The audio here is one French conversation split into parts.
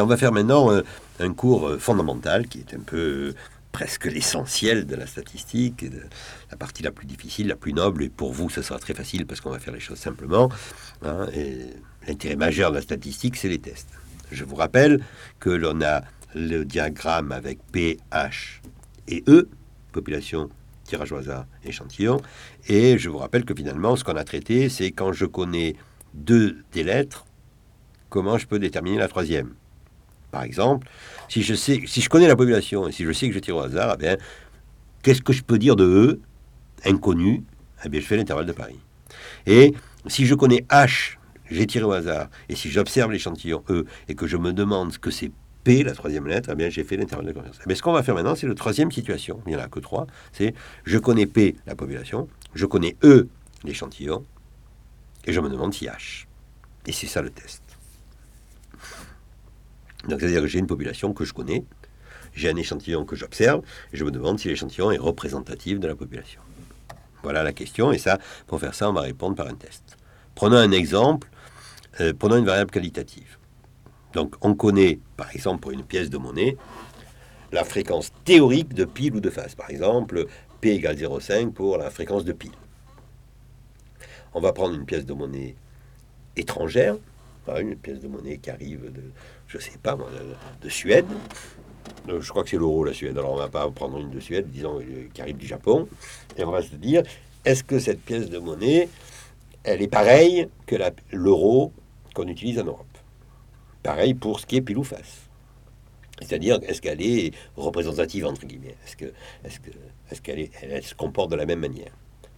On va faire maintenant euh, un cours euh, fondamental qui est un peu euh, presque l'essentiel de la statistique, la partie la plus difficile, la plus noble, et pour vous, ça sera très facile parce qu'on va faire les choses simplement. Hein, l'intérêt majeur de la statistique, c'est les tests. Je vous rappelle que l'on a le diagramme avec P, H et E, population, tirage au hasard, échantillon, et je vous rappelle que finalement, ce qu'on a traité, c'est quand je connais deux des lettres, comment je peux déterminer la troisième? Par exemple, si je sais, si je connais la population et si je sais que je tire au hasard, eh bien, qu'est-ce que je peux dire de E, inconnu? Eh bien, je fais l'intervalle de Paris. Et si je connais H, j'ai tiré au hasard, et si j'observe l'échantillon E et que je me demande ce que c'est P, la troisième lettre, eh bien, j'ai fait l'intervalle de confiance. Mais eh ce qu'on va faire maintenant, c'est la troisième situation. Il n'y en a que trois. C'est je connais P, la population, je connais E, l'échantillon, et je me demande si H. Et c'est ça le test. Donc, c'est-à-dire que j'ai une population que je connais, j'ai un échantillon que j'observe, et je me demande si l'échantillon est représentatif de la population. Voilà la question, et ça, pour faire ça, on va répondre par un test. Prenons un exemple, euh, prenons une variable qualitative. Donc, on connaît, par exemple, pour une pièce de monnaie, la fréquence théorique de pile ou de face. Par exemple, P égale 0,5 pour la fréquence de pile. On va prendre une pièce de monnaie étrangère, une pièce de monnaie qui arrive de, je sais pas, de, Suède. Euh, je crois que c'est l'euro, la Suède. Alors, on va pas prendre une de Suède, disons, euh, qui arrive du Japon. Et on va se dire, est-ce que cette pièce de monnaie, elle est pareille que l'euro qu'on utilise en Europe? Pareil pour ce qui est pile ou face. C'est-à-dire, est-ce qu'elle est représentative, entre guillemets? Est-ce que, est-ce que, est-ce qu'elle elle se comporte de la même manière?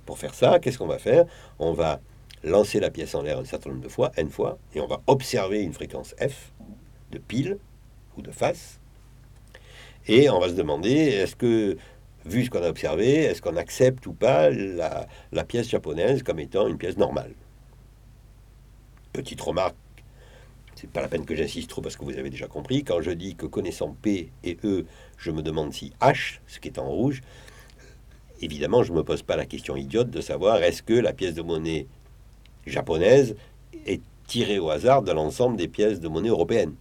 Pour faire ça, qu'est-ce qu'on va faire? On va lancer la pièce en l'air un certain nombre de fois, n fois, et on va observer une fréquence f de pile ou de face. Et on va se demander, est-ce que, vu ce qu'on a observé, est-ce qu'on accepte ou pas la, pièce japonaise comme étant une pièce normale? Petite remarque, c'est pas la peine que j'insiste trop parce que vous avez déjà compris, quand je dis que connaissant P et E, je me demande si H, ce qui est en rouge, évidemment, je ne me pose pas la question idiote de savoir est-ce que la pièce de monnaie japonaise est tirée au hasard de l'ensemble des pièces de monnaie européennes.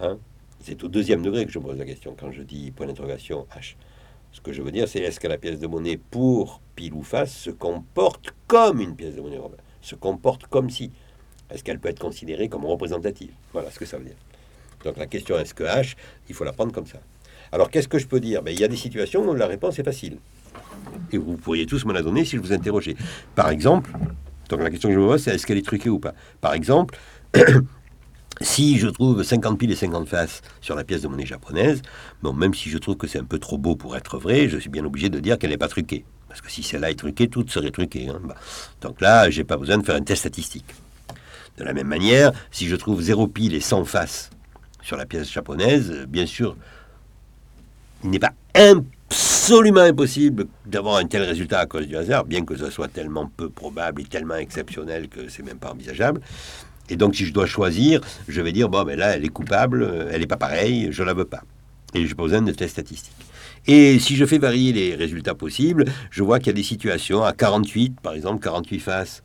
Hein c'est au deuxième degré que je pose la question quand je dis point d'interrogation H. Ce que je veux dire, c'est est-ce que la pièce de monnaie pour pile ou face se comporte comme une pièce de monnaie européenne Se comporte comme si Est-ce qu'elle peut être considérée comme représentative? Voilà ce que ça veut dire. Donc la question est-ce que H, il faut la prendre comme ça? Alors qu'est-ce que je peux dire? Ben, Il y a des situations où la réponse est facile. Et vous pourriez tous me la donner si je vous interrogeais. Par exemple, donc la question que je me pose, c'est est-ce qu'elle est truquée ou pas? Par exemple, si je trouve 50 piles et 50 faces sur la pièce de monnaie japonaise, bon, même si je trouve que c'est un peu trop beau pour être vrai, je suis bien obligé de dire qu'elle n'est pas truquée. Parce que si celle-là est truquée, toutes seraient truquées. Hein. Bah, donc là, j'ai pas besoin de faire un test statistique. De la même manière, si je trouve 0 pile et 100 faces sur la pièce japonaise, bien sûr, il n'est pas absolument impossible d'avoir un tel résultat à cause du hasard, bien que ce soit tellement peu probable et tellement exceptionnel que c'est même pas envisageable. Et donc, si je dois choisir, je vais dire bon, mais ben là, elle est coupable, elle n'est pas pareille, je la veux pas. Et pas besoin de tests statistiques. Et si je fais varier les résultats possibles, je vois qu'il y a des situations à 48, par exemple, 48 faces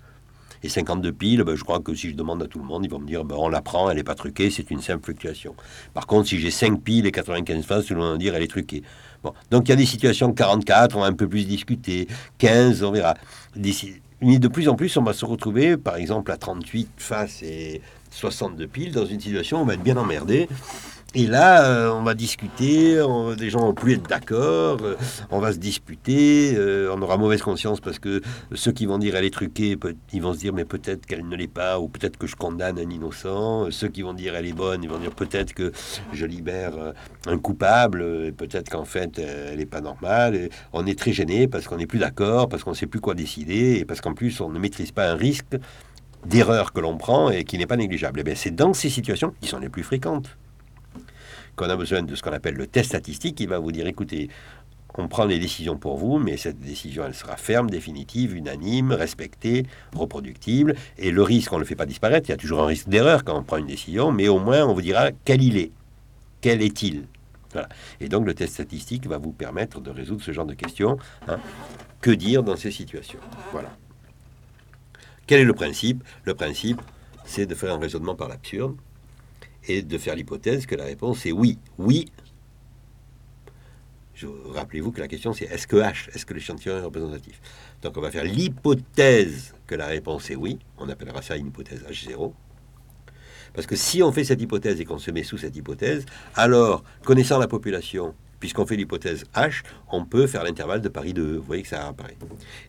et 52 piles, ben, je crois que si je demande à tout le monde, ils vont me dire ben, on la prend, elle n'est pas truquée, c'est une simple fluctuation. Par contre, si j'ai 5 piles et 95 faces, tout le monde va dire elle est truquée. Bon. Donc il y a des situations 44, on va un peu plus discuter, 15, on verra. De plus en plus, on va se retrouver, par exemple, à 38 faces et 62 piles, dans une situation où on va être bien emmerdé. Et là, euh, on va discuter, des gens vont plus être d'accord, euh, on va se disputer, euh, on aura mauvaise conscience parce que ceux qui vont dire elle est truquée, ils vont se dire mais peut-être qu'elle ne l'est pas, ou peut-être que je condamne un innocent. Ceux qui vont dire elle est bonne, ils vont dire peut-être que je libère un coupable, et peut-être qu'en fait elle n'est pas normale. On est très gêné parce qu'on n'est plus d'accord, parce qu'on ne sait plus quoi décider, et parce qu'en plus on ne maîtrise pas un risque d'erreur que l'on prend et qui n'est pas négligeable. Et eh bien c'est dans ces situations qui sont les plus fréquentes qu'on a besoin de ce qu'on appelle le test statistique, il va vous dire, écoutez, on prend les décisions pour vous, mais cette décision, elle sera ferme, définitive, unanime, respectée, reproductible. Et le risque, on ne le fait pas disparaître. Il y a toujours un risque d'erreur quand on prend une décision, mais au moins, on vous dira quel il est. Quel est-il Et donc, le test statistique va vous permettre de résoudre ce genre de questions. Hein. Que dire dans ces situations? Voilà. Quel est le principe? Le principe, c'est de faire un raisonnement par l'absurde et de faire l'hypothèse que la réponse est oui. Oui. Rappelez-vous que la question c'est est-ce que H, est-ce que l'échantillon est représentatif? Donc on va faire l'hypothèse que la réponse est oui. On appellera ça une hypothèse H0. Parce que si on fait cette hypothèse et qu'on se met sous cette hypothèse, alors, connaissant la population, puisqu'on fait l'hypothèse H, on peut faire l'intervalle de Paris de E. Vous voyez que ça apparaît.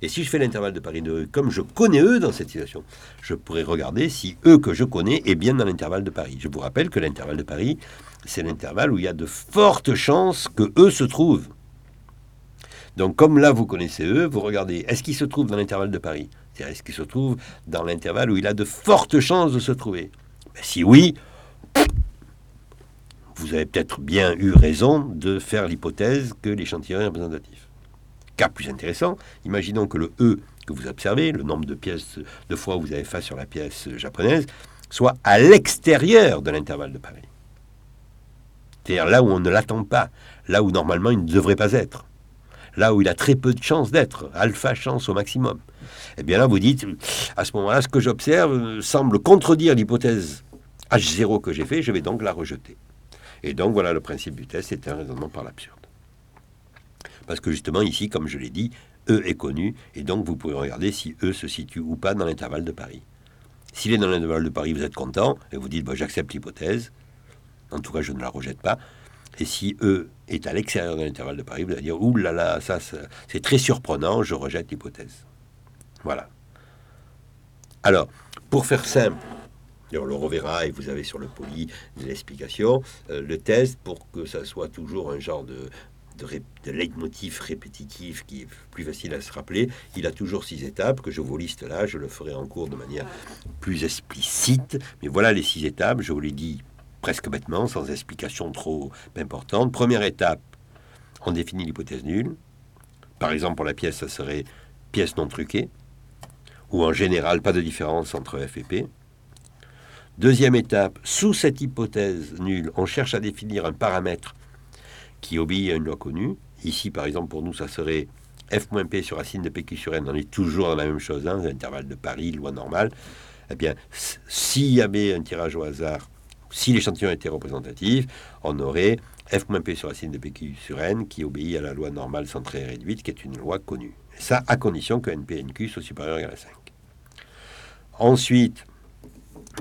Et si je fais l'intervalle de Paris de E, comme je connais E dans cette situation, je pourrais regarder si E que je connais est bien dans l'intervalle de Paris. Je vous rappelle que l'intervalle de Paris, c'est l'intervalle où il y a de fortes chances que E se trouve. Donc comme là vous connaissez E, vous regardez, est-ce qu'il se trouve dans l'intervalle de Paris? C'est-à-dire, est-ce qu'il se trouve dans l'intervalle où il a de fortes chances de se trouver? Ben, Si oui, vous avez peut-être bien eu raison de faire l'hypothèse que l'échantillon est représentatif. Cas plus intéressant, imaginons que le E que vous observez, le nombre de pièces de fois où vous avez face sur la pièce japonaise, soit à l'extérieur de l'intervalle de Paris. C'est-à-dire là où on ne l'attend pas, là où normalement il ne devrait pas être, là où il a très peu de chances d'être, alpha chance au maximum. Et eh bien là, vous dites, à ce moment-là, ce que j'observe semble contredire l'hypothèse H0 que j'ai fait, je vais donc la rejeter. Et donc voilà, le principe du test, c'est un raisonnement par l'absurde. Parce que justement, ici, comme je l'ai dit, E est connu, et donc vous pouvez regarder si E se situe ou pas dans l'intervalle de Paris. S'il est dans l'intervalle de Paris, vous êtes content, et vous dites, j'accepte l'hypothèse, en tout cas, je ne la rejette pas. Et si E est à l'extérieur de l'intervalle de Paris, vous allez dire, ouh là là, ça, c'est très surprenant, je rejette l'hypothèse. Voilà. Alors, pour faire simple, on le reverra et vous avez sur le poly l'explication. Euh, le test, pour que ça soit toujours un genre de, de, leitmotiv répétitif qui est plus facile à se rappeler, il a toujours six étapes que je vous liste là. Je le ferai en cours de manière plus explicite. Mais voilà les six étapes. Je vous l'ai dit presque bêtement, sans explication trop importante. Première étape, on définit l'hypothèse nulle. Par exemple, pour la pièce, ça serait pièce non truquée, ou en général, pas de différence entre F et P. Deuxième étape, sous cette hypothèse nulle, on cherche à définir un paramètre qui obéit à une loi connue. Ici, par exemple, pour nous, ça serait f-p sur racine de pq sur n. On est toujours dans la même chose, hein, l'intervalle de Paris, loi normale. Eh bien, s'il y avait un tirage au hasard si l'échantillon était représentatif, on aurait f-p sur racine de pq sur n qui obéit à la loi normale centrée réduite, qui est une loi connue. Et ça, à condition que np et nq soient supérieurs à 5. Ensuite,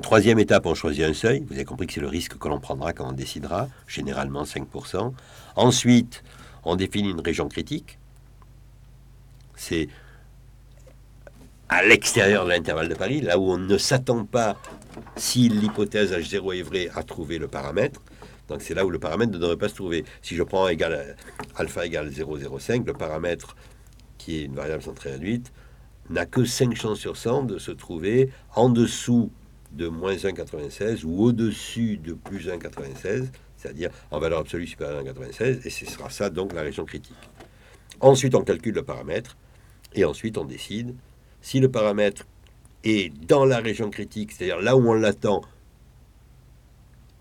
troisième étape, on choisit un seuil. Vous avez compris que c'est le risque que l'on prendra quand on décidera, généralement 5%. Ensuite, on définit une région critique. C'est à l'extérieur de l'intervalle de Paris, là où on ne s'attend pas si l'hypothèse H0 est vraie, à trouver le paramètre. Donc c'est là où le paramètre ne devrait pas se trouver. Si je prends égal, alpha égale 0,05, le paramètre qui est une variable centrée réduite n'a que 5 chances sur 100 de se trouver en dessous de moins 1,96 ou au-dessus de plus 1,96, c'est-à-dire en valeur absolue supérieure à 1,96, et ce sera ça donc la région critique. Ensuite, on calcule le paramètre, et ensuite on décide si le paramètre et dans la région critique, c'est-à-dire là où on l'attend,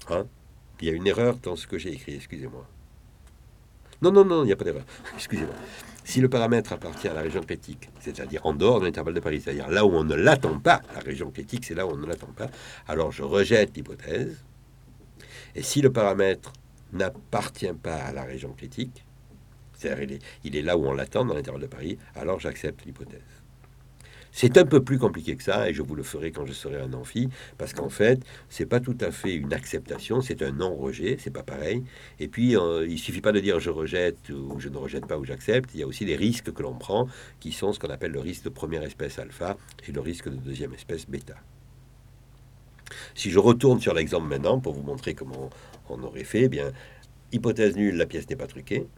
hein, il y a une erreur dans ce que j'ai écrit, excusez-moi. Non, non, non, il n'y a pas d'erreur. Excusez-moi. Si le paramètre appartient à la région critique, c'est-à-dire en dehors de l'intervalle de Paris, c'est-à-dire là où on ne l'attend pas, la région critique, c'est là où on ne l'attend pas, alors je rejette l'hypothèse. Et si le paramètre n'appartient pas à la région critique, c'est-à-dire il est là où on l'attend dans l'intervalle de Paris, alors j'accepte l'hypothèse. C'est un peu plus compliqué que ça, et je vous le ferai quand je serai un amphi, parce qu'en fait, c'est pas tout à fait une acceptation, c'est un non-rejet, c'est pas pareil. Et puis, euh, il suffit pas de dire je rejette ou je ne rejette pas ou j'accepte. Il y a aussi des risques que l'on prend, qui sont ce qu'on appelle le risque de première espèce alpha et le risque de deuxième espèce bêta. Si je retourne sur l'exemple maintenant pour vous montrer comment on aurait fait, eh bien, hypothèse nulle, la pièce n'est pas truquée.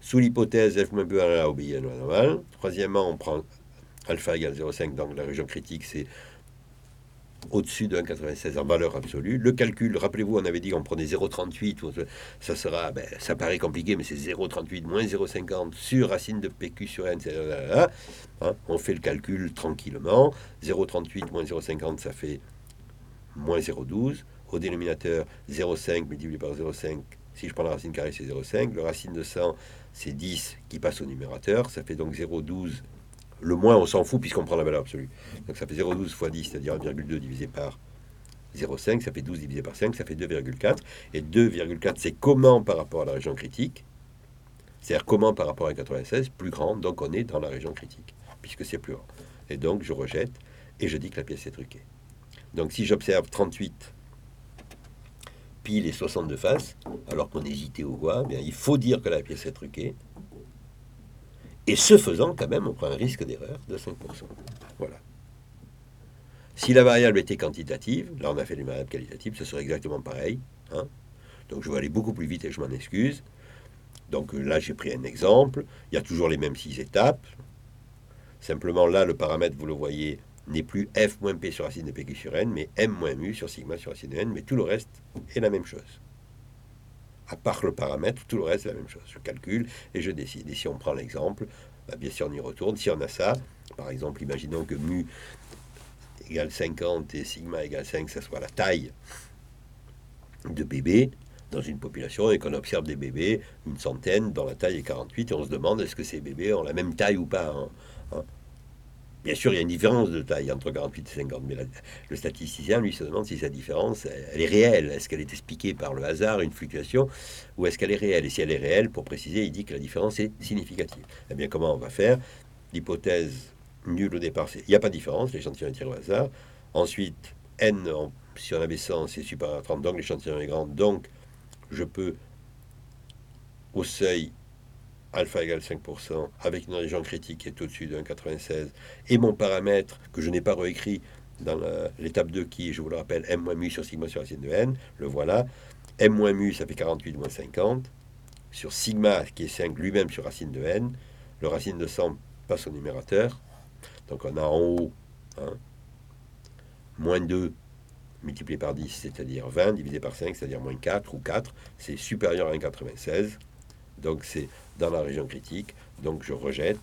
Sous l'hypothèse f moins b à la. Troisièmement, on prend alpha égale 0,5, donc la région critique, c'est au-dessus de 1,96 en valeur absolue. Le calcul, rappelez-vous, on avait dit qu'on prenait 0,38, ça sera, ben, ça paraît compliqué, mais c'est 0,38 moins 0,50 sur racine de PQ sur N, hein, on fait le calcul tranquillement. 0,38 moins 0,50, ça fait moins 0,12. Au dénominateur, 0,5 multiplié par 0,5, si je prends la racine carrée, c'est 0,5. Le racine de 100, c'est 10 qui passe au numérateur, ça fait donc 0,12 le moins, on s'en fout puisqu'on prend la valeur absolue. Donc ça fait 0,12 fois 10, c'est-à-dire 1,2 divisé par 0,5, ça fait 12 divisé par 5, ça fait 2,4. Et 2,4, c'est comment par rapport à la région critique? C'est-à-dire comment par rapport à 96 Plus grand, donc on est dans la région critique, puisque c'est plus grand. Et donc je rejette et je dis que la pièce est truquée. Donc si j'observe 38 pile et 62 faces, alors qu'on hésitait voix, bien, il faut dire que la pièce est truquée. Et ce faisant, quand même, on prend un risque d'erreur de 5%. Voilà. Si la variable était quantitative, là on a fait une variable qualitative, ce serait exactement pareil. Hein. Donc je vais aller beaucoup plus vite et je m'en excuse. Donc là j'ai pris un exemple. Il y a toujours les mêmes six étapes. Simplement là le paramètre, vous le voyez, n'est plus f moins p sur racine de pq sur n, mais m moins mu sur sigma sur racine de n, mais tout le reste est la même chose. À part le paramètre, tout le reste est la même chose. Je calcule et je décide. Et si on prend l'exemple, bah, bien sûr on y retourne. Si on a ça, par exemple, imaginons que mu égale 50 et sigma égale 5, ça soit la taille de bébés dans une population et qu'on observe des bébés, une centaine, dont la taille est 48, et on se demande est-ce que ces bébés ont la même taille ou pas. Hein, hein. Bien sûr, il y a une différence de taille entre 48 et 50, mais le statisticien, lui, se demande si cette différence, elle est réelle. Est-ce qu'elle est expliquée par le hasard, une fluctuation, ou est-ce qu'elle est réelle? Et si elle est réelle, pour préciser, il dit que la différence est significative. Eh bien, comment on va faire? L'hypothèse nulle au départ, il n'y a pas de différence, l'échantillon est tiré au hasard. Ensuite, n, si on avait 100, c'est supérieur à 30, donc l'échantillon est grand, donc je peux, au seuil alpha égale 5%, avec une région critique qui est au-dessus de 1,96, et mon paramètre que je n'ai pas réécrit dans l'étape 2 qui, je vous le rappelle, m moins mu sur sigma sur racine de n, le voilà. m moins mu, ça fait 48 moins 50. Sur sigma, qui est 5 lui-même sur racine de n, le racine de 100 passe au numérateur. Donc on a en haut hein, moins 2 multiplié par 10, c'est-à-dire 20, divisé par 5, c'est-à-dire moins 4 ou 4, c'est supérieur à 1,96. Donc c'est dans la région critique. Donc je rejette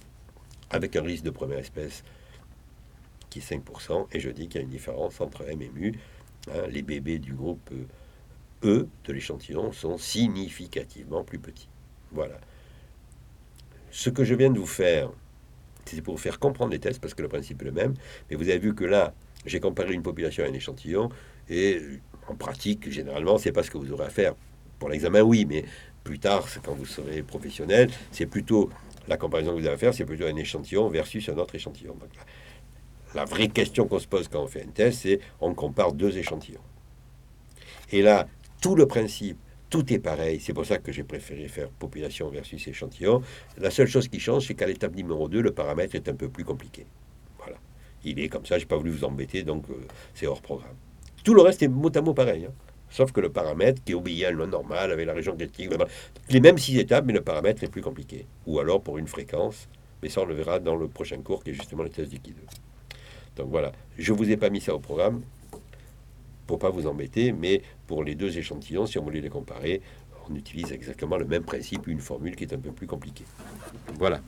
avec un risque de première espèce qui est 5%, et je dis qu'il y a une différence entre M et mu. Hein. les bébés du groupe E de l'échantillon sont significativement plus petits. Voilà. Ce que je viens de vous faire, c'est pour vous faire comprendre les tests, parce que le principe est le même. Mais vous avez vu que là, j'ai comparé une population à un échantillon, et en pratique, généralement, c'est pas ce que vous aurez à faire. Pour l'examen, oui, mais plus tard, c'est quand vous serez professionnel, c'est plutôt la comparaison que vous à faire, c'est plutôt un échantillon versus un autre échantillon. La vraie question qu'on se pose quand on fait un test, c'est on compare deux échantillons. Et là, tout le principe tout est pareil. C'est pour ça que j'ai préféré faire population versus échantillon. La seule chose qui change, c'est qu'à l'étape numéro 2, le paramètre est un peu plus compliqué. Voilà. Il est comme ça, j'ai pas voulu vous embêter, donc euh, c'est hors programme. Tout le reste est mot à mot pareil. Hein. Sauf que le paramètre qui obéit à loi normal avec la région critique, les mêmes six étapes, mais le paramètre est plus compliqué. Ou alors pour une fréquence, mais ça on le verra dans le prochain cours qui est justement le test liquide. Donc voilà, je vous ai pas mis ça au programme, pour pas vous embêter, mais pour les deux échantillons, si on voulait les comparer, on utilise exactement le même principe, une formule qui est un peu plus compliquée. Voilà.